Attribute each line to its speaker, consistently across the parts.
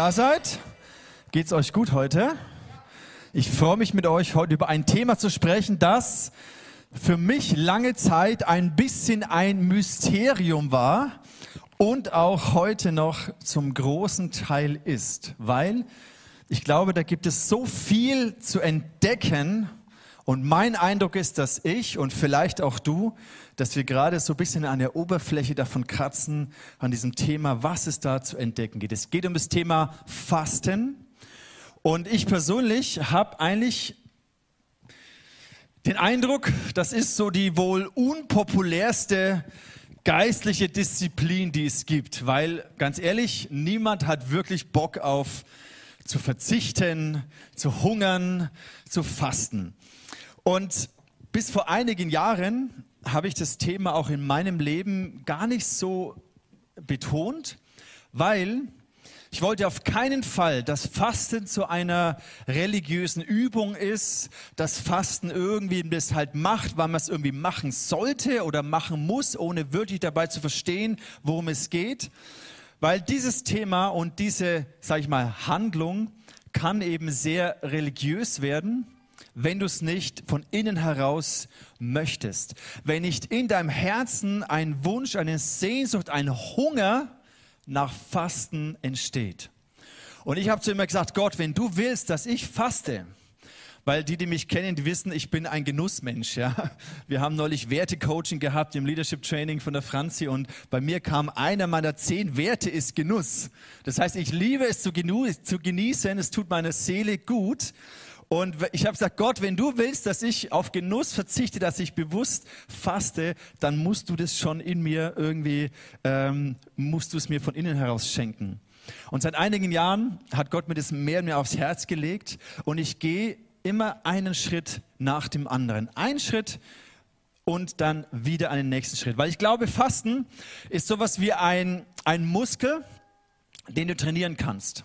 Speaker 1: da seid. Geht's euch gut heute? Ich freue mich mit euch heute über ein Thema zu sprechen, das für mich lange Zeit ein bisschen ein Mysterium war und auch heute noch zum großen Teil ist, weil ich glaube, da gibt es so viel zu entdecken und mein Eindruck ist, dass ich und vielleicht auch du, dass wir gerade so ein bisschen an der Oberfläche davon kratzen, an diesem Thema, was es da zu entdecken geht. Es geht um das Thema Fasten. Und ich persönlich habe eigentlich den Eindruck, das ist so die wohl unpopulärste geistliche Disziplin, die es gibt. Weil, ganz ehrlich, niemand hat wirklich Bock auf zu verzichten, zu hungern, zu fasten. Und bis vor einigen Jahren habe ich das Thema auch in meinem Leben gar nicht so betont, weil ich wollte auf keinen Fall, dass Fasten zu einer religiösen Übung ist, dass Fasten irgendwie das halt macht, weil man es irgendwie machen sollte oder machen muss, ohne wirklich dabei zu verstehen, worum es geht. Weil dieses Thema und diese, sage ich mal, Handlung kann eben sehr religiös werden wenn du es nicht von innen heraus möchtest. Wenn nicht in deinem Herzen ein Wunsch, eine Sehnsucht, ein Hunger nach Fasten entsteht. Und ich habe zu ihm gesagt, Gott, wenn du willst, dass ich faste, weil die, die mich kennen, die wissen, ich bin ein Genussmensch. Ja? Wir haben neulich Wertecoaching gehabt im Leadership Training von der Franzi und bei mir kam einer meiner zehn Werte ist Genuss. Das heißt, ich liebe es zu, genießen, es tut meiner Seele gut. Und ich habe gesagt, Gott, wenn du willst, dass ich auf Genuss verzichte, dass ich bewusst faste, dann musst du das schon in mir irgendwie, ähm, musst du es mir von innen heraus schenken. Und seit einigen Jahren hat Gott mir das mehr und mehr aufs Herz gelegt und ich gehe immer einen Schritt nach dem anderen. Ein Schritt und dann wieder einen nächsten Schritt. Weil ich glaube, Fasten ist sowas wie ein, ein Muskel, den du trainieren kannst.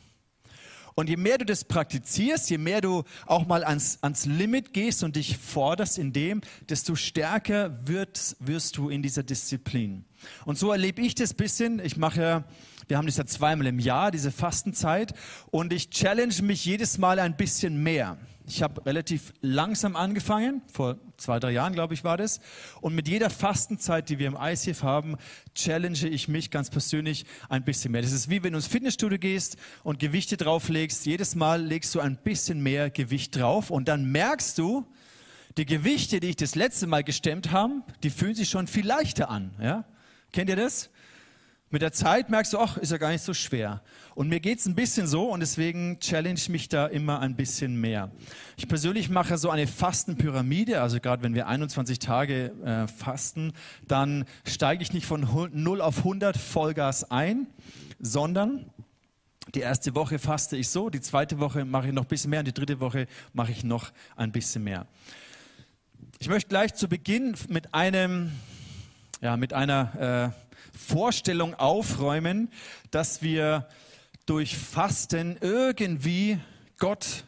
Speaker 1: Und je mehr du das praktizierst, je mehr du auch mal ans, ans Limit gehst und dich forderst in dem, desto stärker wird, wirst du in dieser Disziplin. Und so erlebe ich das bisschen. Ich mache, wir haben das ja zweimal im Jahr, diese Fastenzeit. Und ich challenge mich jedes Mal ein bisschen mehr. Ich habe relativ langsam angefangen, vor zwei, drei Jahren, glaube ich, war das. Und mit jeder Fastenzeit, die wir im ICF haben, challenge ich mich ganz persönlich ein bisschen mehr. Das ist wie wenn du ins Fitnessstudio gehst und Gewichte drauflegst. Jedes Mal legst du ein bisschen mehr Gewicht drauf und dann merkst du, die Gewichte, die ich das letzte Mal gestemmt habe, die fühlen sich schon viel leichter an. Ja? Kennt ihr das? Mit der Zeit merkst du, ach, ist ja gar nicht so schwer. Und mir geht es ein bisschen so und deswegen challenge ich mich da immer ein bisschen mehr. Ich persönlich mache so eine Fastenpyramide, also gerade wenn wir 21 Tage äh, fasten, dann steige ich nicht von 0 auf 100 Vollgas ein, sondern die erste Woche faste ich so, die zweite Woche mache ich noch ein bisschen mehr und die dritte Woche mache ich noch ein bisschen mehr. Ich möchte gleich zu Beginn mit einem, ja, mit einer äh, Vorstellung aufräumen, dass wir durch Fasten irgendwie Gott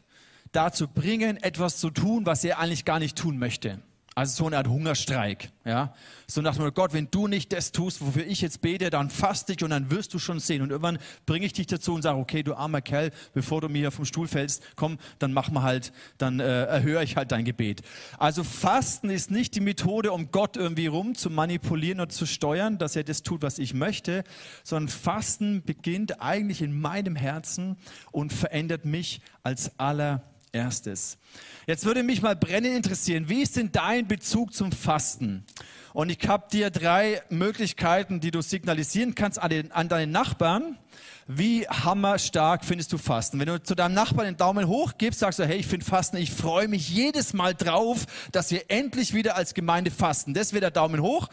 Speaker 1: dazu bringen, etwas zu tun, was er eigentlich gar nicht tun möchte. Also so eine Art Hungerstreik. Ja? So nach dem Gott, wenn du nicht das tust, wofür ich jetzt bete, dann faste ich und dann wirst du schon sehen. Und irgendwann bringe ich dich dazu und sage, okay, du armer Kerl, bevor du mir vom Stuhl fällst, komm, dann mach mal halt, dann äh, erhöhe ich halt dein Gebet. Also Fasten ist nicht die Methode, um Gott irgendwie rum zu manipulieren und zu steuern, dass er das tut, was ich möchte, sondern Fasten beginnt eigentlich in meinem Herzen und verändert mich als allererstes. Jetzt würde mich mal brennend interessieren, wie ist denn dein Bezug zum Fasten? Und ich habe dir drei Möglichkeiten, die du signalisieren kannst an, den, an deinen Nachbarn. Wie hammerstark findest du Fasten? Wenn du zu deinem Nachbarn den Daumen hoch gibst, sagst du, hey, ich finde Fasten, ich freue mich jedes Mal drauf, dass wir endlich wieder als Gemeinde fasten. Das wäre der Daumen hoch.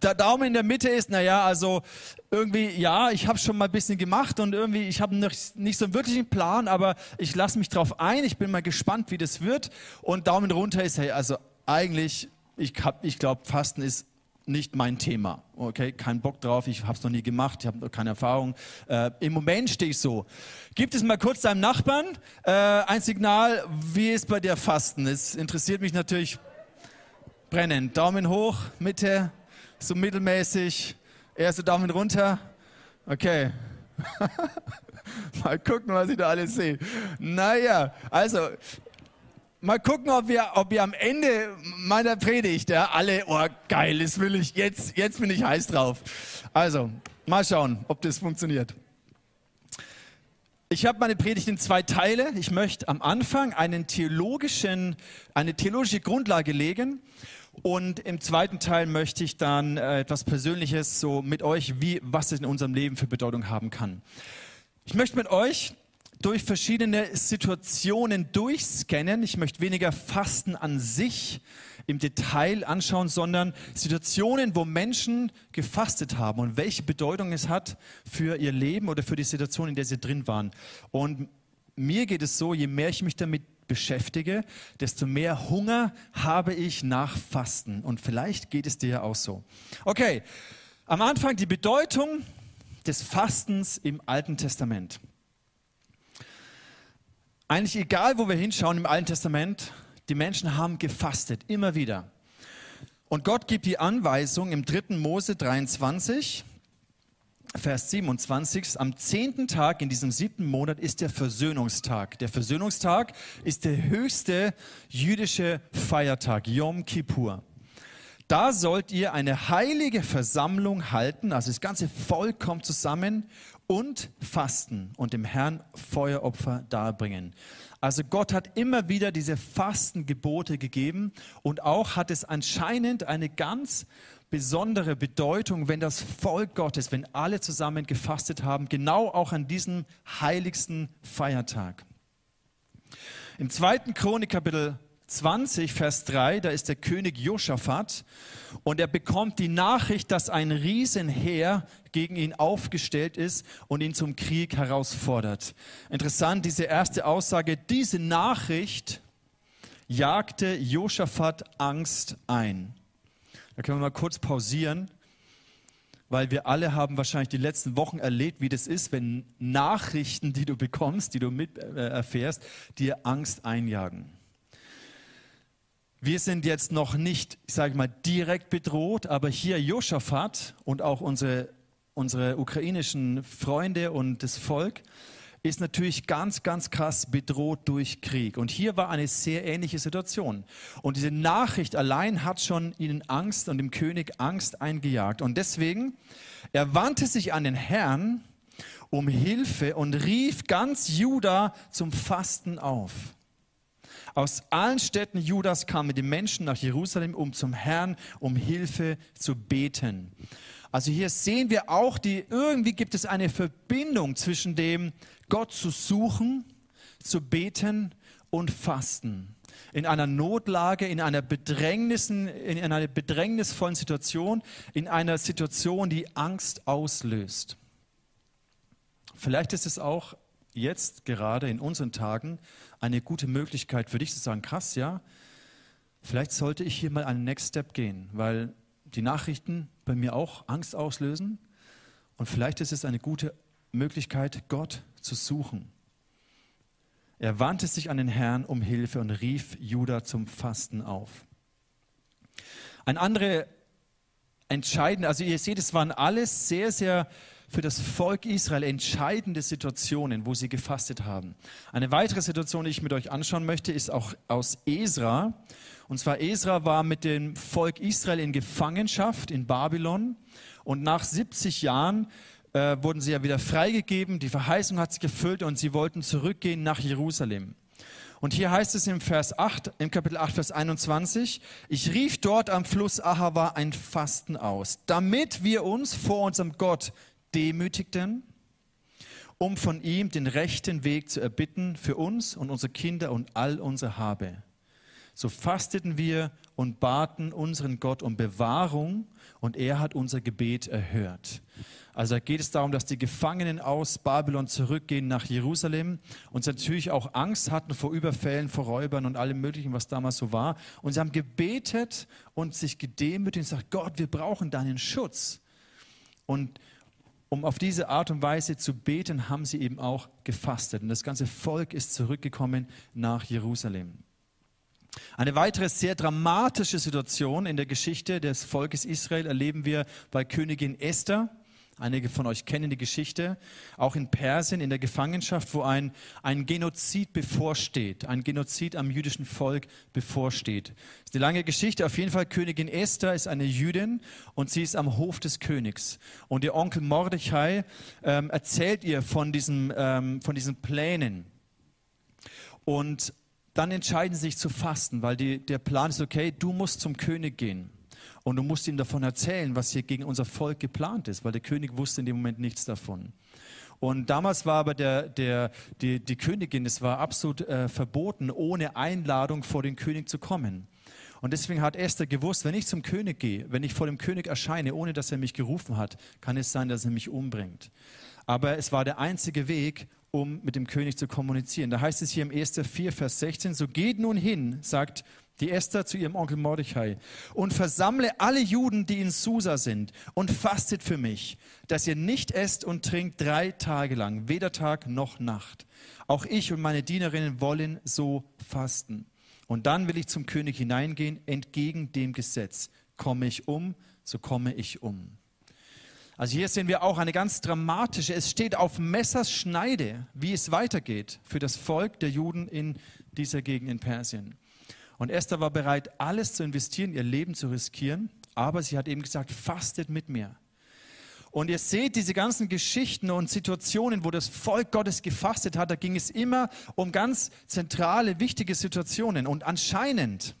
Speaker 1: Der Daumen in der Mitte ist, naja, also irgendwie, ja, ich habe schon mal ein bisschen gemacht und irgendwie, ich habe nicht so einen wirklichen Plan, aber ich lasse mich drauf ein. Ich bin mal gespannt, wie das wird. Und Daumen runter ist, hey, also eigentlich, ich, ich glaube, Fasten ist nicht mein Thema. Okay, kein Bock drauf, ich habe es noch nie gemacht, ich habe keine Erfahrung. Äh, Im Moment stehe ich so. Gib es mal kurz deinem Nachbarn äh, ein Signal, wie ist bei dir Fasten? Es interessiert mich natürlich brennend. Daumen hoch, Mitte, so mittelmäßig. Erste Daumen runter. Okay. Mal gucken, was ich da alles sehe. Naja, also mal gucken, ob wir, ob wir am Ende meiner Predigt ja, alle, oh geil, das will ich, jetzt, jetzt bin ich heiß drauf. Also, mal schauen, ob das funktioniert. Ich habe meine Predigt in zwei Teile. Ich möchte am Anfang einen theologischen, eine theologische Grundlage legen und im zweiten Teil möchte ich dann äh, etwas Persönliches so mit euch, wie, was es in unserem Leben für Bedeutung haben kann. Ich möchte mit euch durch verschiedene Situationen durchscannen. Ich möchte weniger Fasten an sich im Detail anschauen, sondern Situationen, wo Menschen gefastet haben und welche Bedeutung es hat für ihr Leben oder für die Situation, in der sie drin waren. Und mir geht es so, je mehr ich mich damit beschäftige, desto mehr Hunger habe ich nach Fasten. Und vielleicht geht es dir ja auch so. Okay, am Anfang die Bedeutung des Fastens im Alten Testament. Eigentlich egal, wo wir hinschauen im Alten Testament, die Menschen haben gefastet, immer wieder. Und Gott gibt die Anweisung im 3. Mose 23, Vers 27, am zehnten Tag in diesem siebten Monat ist der Versöhnungstag. Der Versöhnungstag ist der höchste jüdische Feiertag, Yom Kippur. Da sollt ihr eine heilige Versammlung halten, also das ganze Volk kommt zusammen und fasten und dem Herrn Feueropfer darbringen. Also Gott hat immer wieder diese Fastengebote gegeben und auch hat es anscheinend eine ganz besondere Bedeutung, wenn das Volk Gottes, wenn alle zusammen gefastet haben, genau auch an diesem heiligsten Feiertag. Im zweiten Chronik Kapitel 20, Vers 3, da ist der König Josaphat und er bekommt die Nachricht, dass ein Riesenheer gegen ihn aufgestellt ist und ihn zum Krieg herausfordert. Interessant, diese erste Aussage, diese Nachricht jagte Josaphat Angst ein. Da können wir mal kurz pausieren, weil wir alle haben wahrscheinlich die letzten Wochen erlebt, wie das ist, wenn Nachrichten, die du bekommst, die du mit äh, erfährst, dir Angst einjagen. Wir sind jetzt noch nicht, ich sage mal, direkt bedroht, aber hier Josaphat und auch unsere, unsere ukrainischen Freunde und das Volk ist natürlich ganz, ganz krass bedroht durch Krieg. Und hier war eine sehr ähnliche Situation. Und diese Nachricht allein hat schon ihnen Angst und dem König Angst eingejagt. Und deswegen, er wandte sich an den Herrn um Hilfe und rief ganz Juda zum Fasten auf. Aus allen Städten Judas kamen die Menschen nach Jerusalem, um zum Herrn um Hilfe zu beten. Also hier sehen wir auch, die, irgendwie gibt es eine Verbindung zwischen dem Gott zu suchen, zu beten und fasten. In einer Notlage, in einer in einer bedrängnisvollen Situation, in einer Situation, die Angst auslöst. Vielleicht ist es auch jetzt gerade in unseren Tagen eine gute Möglichkeit für dich zu sagen, krass, ja, vielleicht sollte ich hier mal einen Next Step gehen, weil die Nachrichten bei mir auch Angst auslösen und vielleicht ist es eine gute Möglichkeit, Gott zu suchen. Er wandte sich an den Herrn um Hilfe und rief Judah zum Fasten auf. Ein andere entscheidende, also ihr seht, es waren alles sehr, sehr für das Volk Israel entscheidende Situationen, wo sie gefastet haben. Eine weitere Situation, die ich mit euch anschauen möchte, ist auch aus Esra. Und zwar Esra war mit dem Volk Israel in Gefangenschaft in Babylon und nach 70 Jahren äh, wurden sie ja wieder freigegeben, die Verheißung hat sich gefüllt und sie wollten zurückgehen nach Jerusalem. Und hier heißt es im Vers 8, im Kapitel 8, Vers 21, ich rief dort am Fluss Ahava ein Fasten aus, damit wir uns vor unserem Gott demütigten, um von ihm den rechten Weg zu erbitten für uns und unsere Kinder und all unsere Habe. So fasteten wir und baten unseren Gott um Bewahrung und er hat unser Gebet erhört. Also da geht es darum, dass die Gefangenen aus Babylon zurückgehen nach Jerusalem und sie natürlich auch Angst hatten vor Überfällen, vor Räubern und allem Möglichen, was damals so war. Und sie haben gebetet und sich gedemütigt und gesagt, Gott, wir brauchen deinen Schutz. Und um auf diese Art und Weise zu beten, haben sie eben auch gefastet. Und das ganze Volk ist zurückgekommen nach Jerusalem. Eine weitere sehr dramatische Situation in der Geschichte des Volkes Israel erleben wir bei Königin Esther Einige von euch kennen die Geschichte, auch in Persien in der Gefangenschaft, wo ein, ein Genozid bevorsteht, ein Genozid am jüdischen Volk bevorsteht. Das ist eine lange Geschichte. Auf jeden Fall, Königin Esther ist eine Jüdin und sie ist am Hof des Königs. Und ihr Onkel Mordechai ähm, erzählt ihr von, diesem, ähm, von diesen Plänen. Und dann entscheiden sie sich zu fasten, weil die, der Plan ist, okay, du musst zum König gehen. Und du musst ihm davon erzählen, was hier gegen unser Volk geplant ist, weil der König wusste in dem Moment nichts davon. Und damals war aber der, der, die, die Königin, es war absolut äh, verboten, ohne Einladung vor den König zu kommen. Und deswegen hat Esther gewusst, wenn ich zum König gehe, wenn ich vor dem König erscheine, ohne dass er mich gerufen hat, kann es sein, dass er mich umbringt. Aber es war der einzige Weg, um mit dem König zu kommunizieren. Da heißt es hier im 1. 4, Vers 16, so geht nun hin, sagt die Esther zu ihrem Onkel Mordechai, und versammle alle Juden, die in Susa sind, und fastet für mich, dass ihr nicht esst und trinkt drei Tage lang, weder Tag noch Nacht. Auch ich und meine Dienerinnen wollen so fasten. Und dann will ich zum König hineingehen, entgegen dem Gesetz. Komme ich um, so komme ich um. Also hier sehen wir auch eine ganz dramatische, es steht auf Messers Schneide, wie es weitergeht für das Volk der Juden in dieser Gegend in Persien. Und Esther war bereit, alles zu investieren, ihr Leben zu riskieren, aber sie hat eben gesagt, fastet mit mir. Und ihr seht diese ganzen Geschichten und Situationen, wo das Volk Gottes gefastet hat, da ging es immer um ganz zentrale, wichtige Situationen. Und anscheinend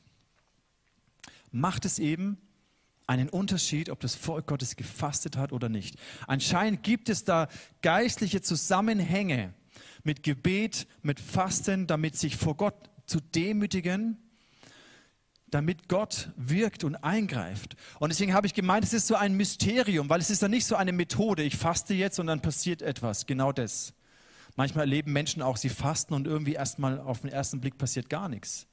Speaker 1: macht es eben einen Unterschied, ob das Volk Gottes gefastet hat oder nicht. Anscheinend gibt es da geistliche Zusammenhänge mit Gebet, mit Fasten, damit sich vor Gott zu demütigen damit Gott wirkt und eingreift. Und deswegen habe ich gemeint, es ist so ein Mysterium, weil es ist dann nicht so eine Methode, ich faste jetzt und dann passiert etwas. Genau das. Manchmal erleben Menschen auch, sie fasten und irgendwie erstmal auf den ersten Blick passiert gar nichts.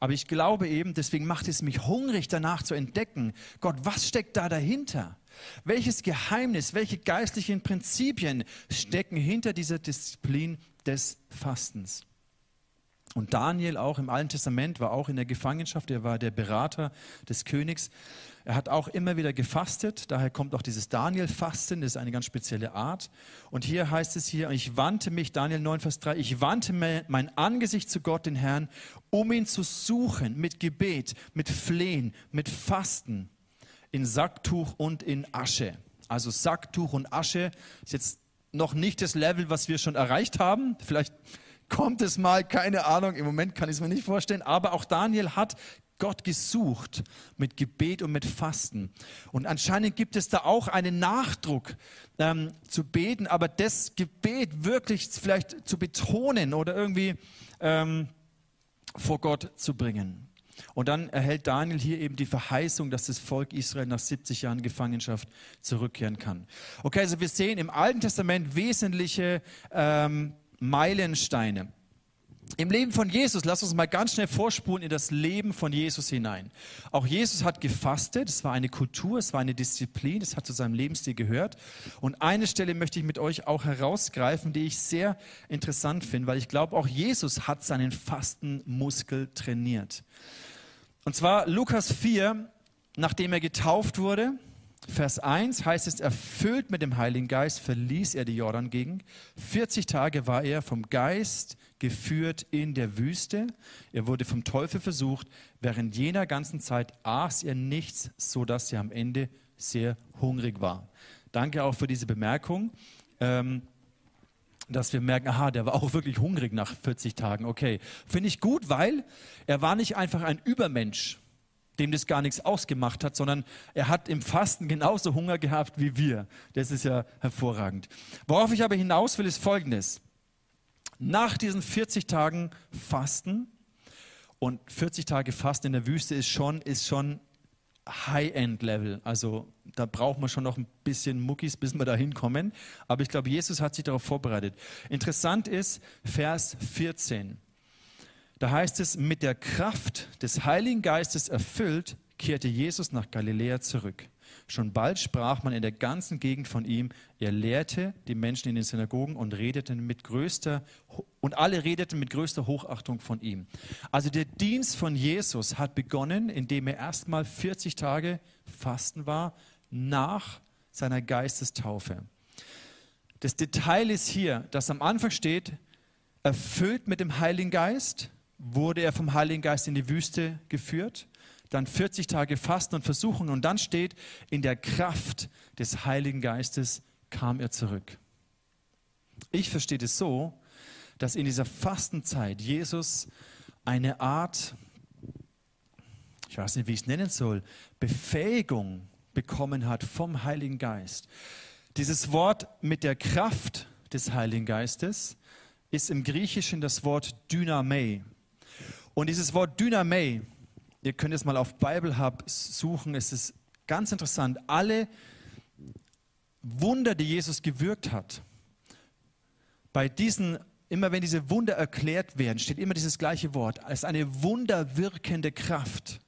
Speaker 1: Aber ich glaube eben, deswegen macht es mich hungrig danach zu entdecken, Gott, was steckt da dahinter? Welches Geheimnis, welche geistlichen Prinzipien stecken hinter dieser Disziplin des Fastens? Und Daniel auch im Alten Testament war auch in der Gefangenschaft, er war der Berater des Königs. Er hat auch immer wieder gefastet, daher kommt auch dieses Daniel-Fasten, das ist eine ganz spezielle Art. Und hier heißt es hier, ich wandte mich, Daniel 9, Vers 3, ich wandte mein Angesicht zu Gott, den Herrn, um ihn zu suchen mit Gebet, mit Flehen, mit Fasten, in Sacktuch und in Asche. Also Sacktuch und Asche ist jetzt noch nicht das Level, was wir schon erreicht haben. Vielleicht kommt es mal, keine Ahnung, im Moment kann ich es mir nicht vorstellen, aber auch Daniel hat Gott gesucht mit Gebet und mit Fasten. Und anscheinend gibt es da auch einen Nachdruck ähm, zu beten, aber das Gebet wirklich vielleicht zu betonen oder irgendwie ähm, vor Gott zu bringen. Und dann erhält Daniel hier eben die Verheißung, dass das Volk Israel nach 70 Jahren Gefangenschaft zurückkehren kann. Okay, also wir sehen im Alten Testament wesentliche ähm, Meilensteine. Im Leben von Jesus, lass uns mal ganz schnell vorspulen in das Leben von Jesus hinein. Auch Jesus hat gefastet, es war eine Kultur, es war eine Disziplin, es hat zu seinem Lebensstil gehört. Und eine Stelle möchte ich mit euch auch herausgreifen, die ich sehr interessant finde, weil ich glaube, auch Jesus hat seinen Fastenmuskel trainiert. Und zwar Lukas 4, nachdem er getauft wurde, Vers 1 heißt es, erfüllt mit dem Heiligen Geist verließ er die Jordan-Gegend. 40 Tage war er vom Geist geführt in der Wüste. Er wurde vom Teufel versucht. Während jener ganzen Zeit aß er nichts, sodass er am Ende sehr hungrig war. Danke auch für diese Bemerkung, ähm, dass wir merken, aha, der war auch wirklich hungrig nach 40 Tagen. Okay, finde ich gut, weil er war nicht einfach ein Übermensch dem das gar nichts ausgemacht hat, sondern er hat im Fasten genauso Hunger gehabt wie wir. Das ist ja hervorragend. Worauf ich aber hinaus will, ist Folgendes. Nach diesen 40 Tagen Fasten und 40 Tage Fasten in der Wüste ist schon, ist schon High-End-Level. Also da braucht man schon noch ein bisschen Muckis, bis wir da hinkommen. Aber ich glaube, Jesus hat sich darauf vorbereitet. Interessant ist Vers 14. Da heißt es, mit der Kraft des Heiligen Geistes erfüllt, kehrte Jesus nach Galiläa zurück. Schon bald sprach man in der ganzen Gegend von ihm. Er lehrte die Menschen in den Synagogen und redete mit größter und alle redeten mit größter Hochachtung von ihm. Also der Dienst von Jesus hat begonnen, indem er erstmal 40 Tage Fasten war nach seiner Geistestaufe. Das Detail ist hier, dass am Anfang steht, erfüllt mit dem Heiligen Geist, wurde er vom Heiligen Geist in die Wüste geführt, dann 40 Tage Fasten und Versuchen und dann steht, in der Kraft des Heiligen Geistes kam er zurück. Ich verstehe es so, dass in dieser Fastenzeit Jesus eine Art, ich weiß nicht, wie ich es nennen soll, Befähigung bekommen hat vom Heiligen Geist. Dieses Wort mit der Kraft des Heiligen Geistes ist im Griechischen das Wort Dynamei. Und dieses Wort Dynamei, ihr könnt es mal auf Bible Hub suchen, es ist ganz interessant. Alle Wunder, die Jesus gewirkt hat, bei diesen, immer wenn diese Wunder erklärt werden, steht immer dieses gleiche Wort. Ist eine wunderwirkende Kraft,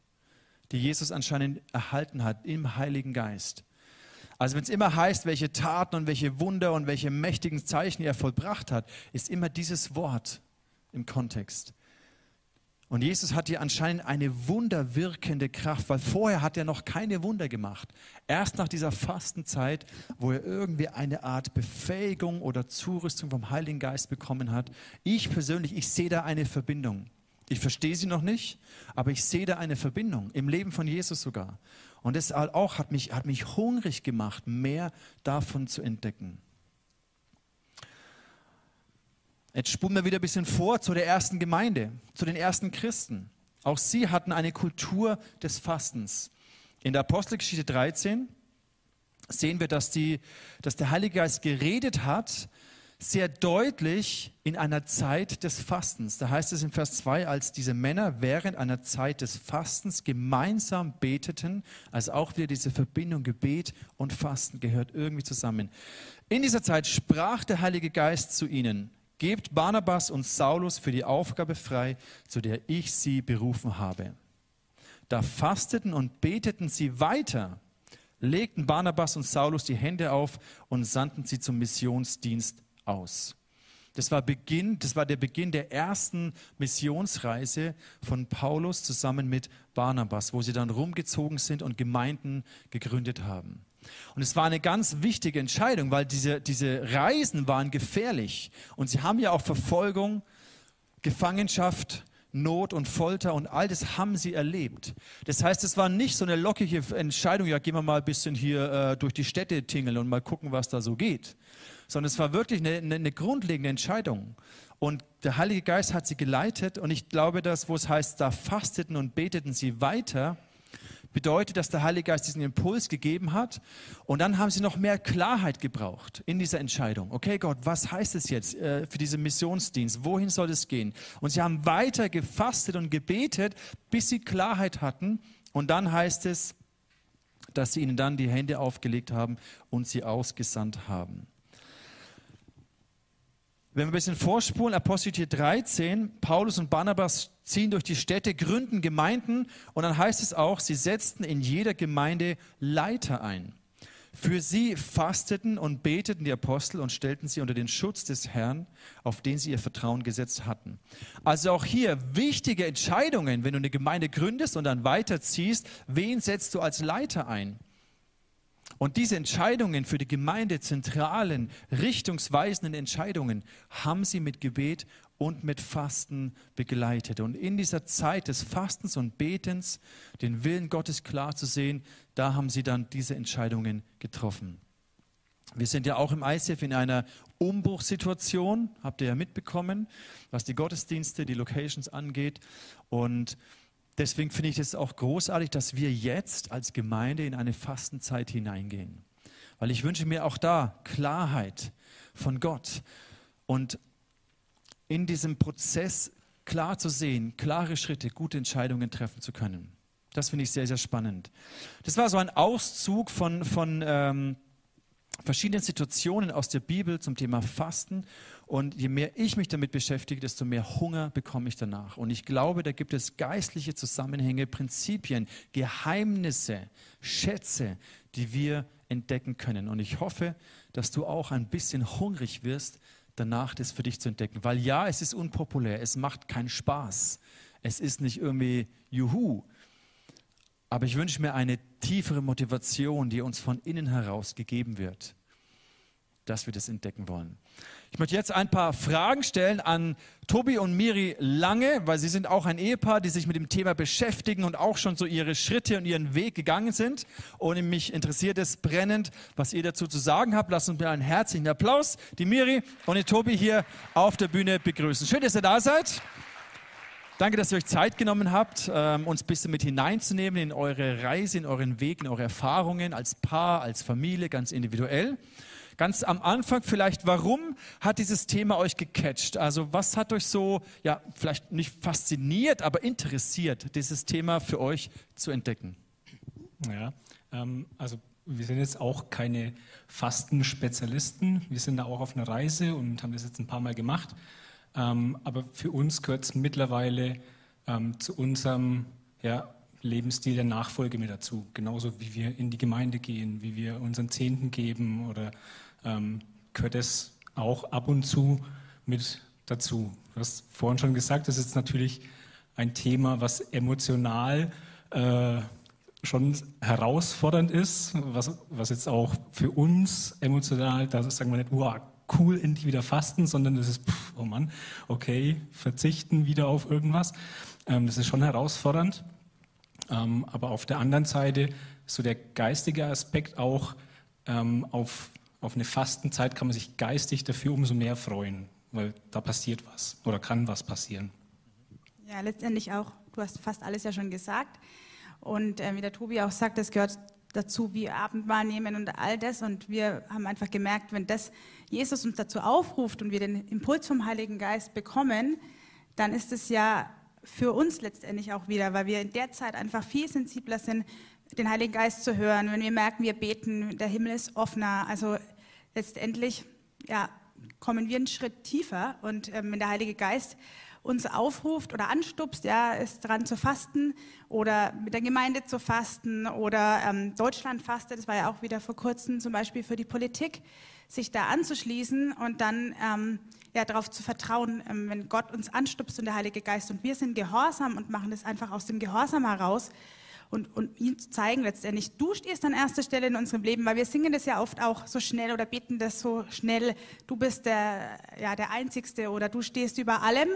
Speaker 1: die Jesus anscheinend erhalten hat im Heiligen Geist. Also wenn es immer heißt, welche Taten und welche Wunder und welche mächtigen Zeichen er vollbracht hat, ist immer dieses Wort im Kontext. Und Jesus hat hier anscheinend eine wunderwirkende Kraft, weil vorher hat er noch keine Wunder gemacht. Erst nach dieser Fastenzeit, wo er irgendwie eine Art Befähigung oder Zurüstung vom Heiligen Geist bekommen hat. Ich persönlich, ich sehe da eine Verbindung. Ich verstehe sie noch nicht, aber ich sehe da eine Verbindung, im Leben von Jesus sogar. Und das auch hat mich, hat mich hungrig gemacht, mehr davon zu entdecken. Jetzt spulen wir wieder ein bisschen vor zu der ersten Gemeinde, zu den ersten Christen. Auch sie hatten eine Kultur des Fastens. In der Apostelgeschichte 13 sehen wir, dass, die, dass der Heilige Geist geredet hat, sehr deutlich in einer Zeit des Fastens. Da heißt es in Vers 2, als diese Männer während einer Zeit des Fastens gemeinsam beteten, also auch wieder diese Verbindung Gebet und Fasten gehört irgendwie zusammen. In dieser Zeit sprach der Heilige Geist zu ihnen, Gebt Barnabas und Saulus für die Aufgabe frei, zu der ich sie berufen habe. Da fasteten und beteten sie weiter, legten Barnabas und Saulus die Hände auf und sandten sie zum Missionsdienst aus. Das war, Beginn, das war der Beginn der ersten Missionsreise von Paulus zusammen mit Barnabas, wo sie dann rumgezogen sind und Gemeinden gegründet haben. Und es war eine ganz wichtige Entscheidung, weil diese, diese Reisen waren gefährlich. Und sie haben ja auch Verfolgung, Gefangenschaft, Not und Folter und all das haben sie erlebt. Das heißt, es war nicht so eine lockige Entscheidung, ja, gehen wir mal ein bisschen hier äh, durch die Städte tingeln und mal gucken, was da so geht. Sondern es war wirklich eine, eine, eine grundlegende Entscheidung. Und der Heilige Geist hat sie geleitet und ich glaube, dass, wo es heißt, da fasteten und beteten sie weiter, bedeutet, dass der Heilige Geist diesen Impuls gegeben hat und dann haben sie noch mehr Klarheit gebraucht in dieser Entscheidung. Okay, Gott, was heißt es jetzt äh, für diesen Missionsdienst? Wohin soll es gehen? Und sie haben weiter gefastet und gebetet, bis sie Klarheit hatten und dann heißt es, dass sie ihnen dann die Hände aufgelegt haben und sie ausgesandt haben. Wenn wir ein bisschen vorspulen, Apostel 13, Paulus und Barnabas ziehen durch die Städte, gründen Gemeinden und dann heißt es auch, sie setzten in jeder Gemeinde Leiter ein. Für sie fasteten und beteten die Apostel und stellten sie unter den Schutz des Herrn, auf den sie ihr Vertrauen gesetzt hatten. Also auch hier wichtige Entscheidungen, wenn du eine Gemeinde gründest und dann weiterziehst, wen setzt du als Leiter ein? Und diese Entscheidungen für die Gemeinde, zentralen, richtungsweisenden Entscheidungen, haben sie mit Gebet und mit Fasten begleitet. Und in dieser Zeit des Fastens und Betens, den Willen Gottes klar zu sehen, da haben sie dann diese Entscheidungen getroffen. Wir sind ja auch im ICF in einer Umbruchssituation, habt ihr ja mitbekommen, was die Gottesdienste, die Locations angeht. Und deswegen finde ich es auch großartig, dass wir jetzt als Gemeinde in eine Fastenzeit hineingehen. Weil ich wünsche mir auch da Klarheit von Gott. Und in diesem Prozess klar zu sehen, klare Schritte, gute Entscheidungen treffen zu können. Das finde ich sehr, sehr spannend. Das war so ein Auszug von, von ähm, verschiedenen Situationen aus der Bibel zum Thema Fasten. Und je mehr ich mich damit beschäftige, desto mehr Hunger bekomme ich danach. Und ich glaube, da gibt es geistliche Zusammenhänge, Prinzipien, Geheimnisse, Schätze, die wir entdecken können. Und ich hoffe, dass du auch ein bisschen hungrig wirst danach, das für dich zu entdecken. Weil ja, es ist unpopulär, es macht keinen Spaß, es ist nicht irgendwie Juhu. Aber ich wünsche mir eine tiefere Motivation, die uns von innen heraus gegeben wird, dass wir das entdecken wollen. Ich möchte jetzt ein paar Fragen stellen an Tobi und Miri Lange, weil sie sind auch ein Ehepaar, die sich mit dem Thema beschäftigen und auch schon so ihre Schritte und ihren Weg gegangen sind. Und mich interessiert es brennend, was ihr dazu zu sagen habt. Lasst uns mir einen herzlichen Applaus, die Miri und den Tobi hier auf der Bühne begrüßen. Schön, dass ihr da seid. Danke, dass ihr euch Zeit genommen habt, ähm, uns ein bisschen mit hineinzunehmen in eure Reise, in euren Weg, in eure Erfahrungen als Paar, als Familie, ganz individuell. Ganz am Anfang vielleicht, warum hat dieses Thema euch gecatcht? Also was hat euch so, ja, vielleicht nicht fasziniert, aber interessiert, dieses Thema für euch zu entdecken?
Speaker 2: Ja, ähm, also wir sind jetzt auch keine Fastenspezialisten. Wir sind da auch auf einer Reise und haben das jetzt ein paar Mal gemacht. Ähm, aber für uns gehört es mittlerweile ähm, zu unserem ja, Lebensstil der Nachfolge mit dazu. Genauso wie wir in die Gemeinde gehen, wie wir unseren Zehnten geben oder ähm, gehört es auch ab und zu mit dazu. Du hast vorhin schon gesagt, das ist natürlich ein Thema, was emotional äh, schon herausfordernd ist, was, was jetzt auch für uns emotional, da sagen wir nicht, wow, cool, endlich wieder fasten, sondern das ist, pff, oh Mann, okay, verzichten wieder auf irgendwas. Ähm, das ist schon herausfordernd. Ähm, aber auf der anderen Seite so der geistige Aspekt auch ähm, auf, auf eine Fastenzeit kann man sich geistig dafür umso mehr freuen, weil da passiert was oder kann was passieren.
Speaker 3: Ja, letztendlich auch, du hast fast alles ja schon gesagt. Und äh, wie der Tobi auch sagt, das gehört dazu, wie Abendmahl nehmen und all das. Und wir haben einfach gemerkt, wenn das Jesus uns dazu aufruft und wir den Impuls vom Heiligen Geist bekommen, dann ist es ja für uns letztendlich auch wieder, weil wir in der Zeit einfach viel sensibler sind, den Heiligen Geist zu hören. Wenn wir merken, wir beten, der Himmel ist offener. Also letztendlich ja, kommen wir einen Schritt tiefer und ähm, wenn der Heilige Geist uns aufruft oder anstupst, ja, ist dran zu fasten oder mit der Gemeinde zu fasten oder ähm, Deutschland fastet, das war ja auch wieder vor kurzem zum Beispiel für die Politik, sich da anzuschließen und dann ähm, ja, darauf zu vertrauen, ähm, wenn Gott uns anstupst und der Heilige Geist und wir sind gehorsam und machen das einfach aus dem Gehorsam heraus, und, und ihm zu zeigen letztendlich, du stehst an erster Stelle in unserem Leben, weil wir singen das ja oft auch so schnell oder beten das so schnell, du bist der, ja, der Einzigste oder du stehst über allem.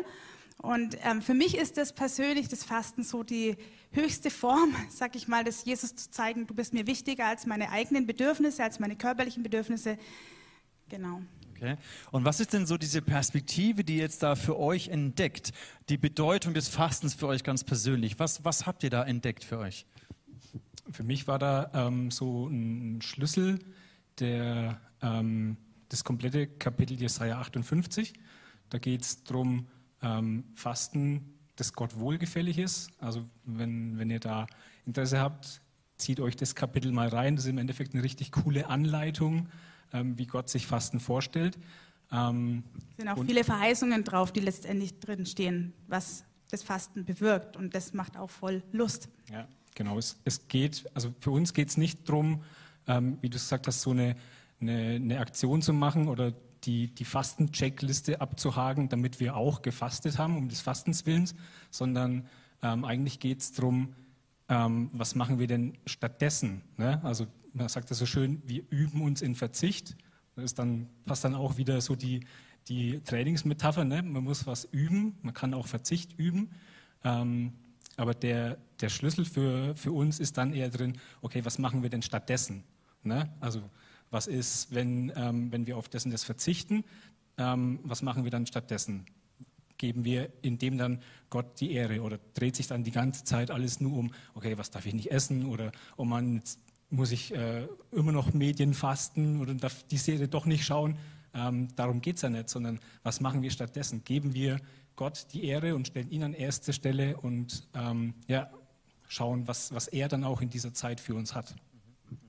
Speaker 3: Und ähm, für mich ist das persönlich, das Fasten, so die höchste Form, sag ich mal, des Jesus zu zeigen, du bist mir wichtiger als meine eigenen Bedürfnisse, als meine körperlichen Bedürfnisse. Genau.
Speaker 1: Okay. Und was ist denn so diese Perspektive, die jetzt da für euch entdeckt? Die Bedeutung des Fastens für euch ganz persönlich. Was, was habt ihr da entdeckt für euch?
Speaker 2: Für mich war da ähm, so ein Schlüssel der, ähm, das komplette Kapitel Jesaja 58. Da geht es darum, ähm, Fasten, das Gott wohlgefällig ist. Also wenn, wenn ihr da Interesse habt, zieht euch das Kapitel mal rein. Das ist im Endeffekt eine richtig coole Anleitung, wie Gott sich Fasten vorstellt.
Speaker 3: Ähm, es sind auch viele Verheißungen drauf, die letztendlich drin stehen, was das Fasten bewirkt. Und das macht auch voll Lust.
Speaker 2: Ja, genau. Es, es geht, also für uns geht es nicht darum, ähm, wie du gesagt hast, so eine, eine, eine Aktion zu machen oder die, die Fasten-Checkliste abzuhaken, damit wir auch gefastet haben, um des Fastens Willens, sondern ähm, eigentlich geht es darum, ähm, was machen wir denn stattdessen? Ne? Also man sagt das so schön, wir üben uns in Verzicht. Das dann, passt dann auch wieder so die, die Trainingsmetapher. Ne? Man muss was üben, man kann auch Verzicht üben. Ähm, aber der, der Schlüssel für, für uns ist dann eher drin, okay, was machen wir denn stattdessen? Ne? Also was ist, wenn, ähm, wenn wir auf dessen das verzichten? Ähm, was machen wir dann stattdessen? Geben wir in dem dann Gott die Ehre oder dreht sich dann die ganze Zeit alles nur um, okay, was darf ich nicht essen oder oh Mann, jetzt muss ich äh, immer noch Medien fasten oder darf die Serie doch nicht schauen. Ähm, darum geht es ja nicht, sondern was machen wir stattdessen? Geben wir Gott die Ehre und stellen ihn an erste Stelle und ähm, ja, schauen, was, was er dann auch in dieser Zeit für uns hat.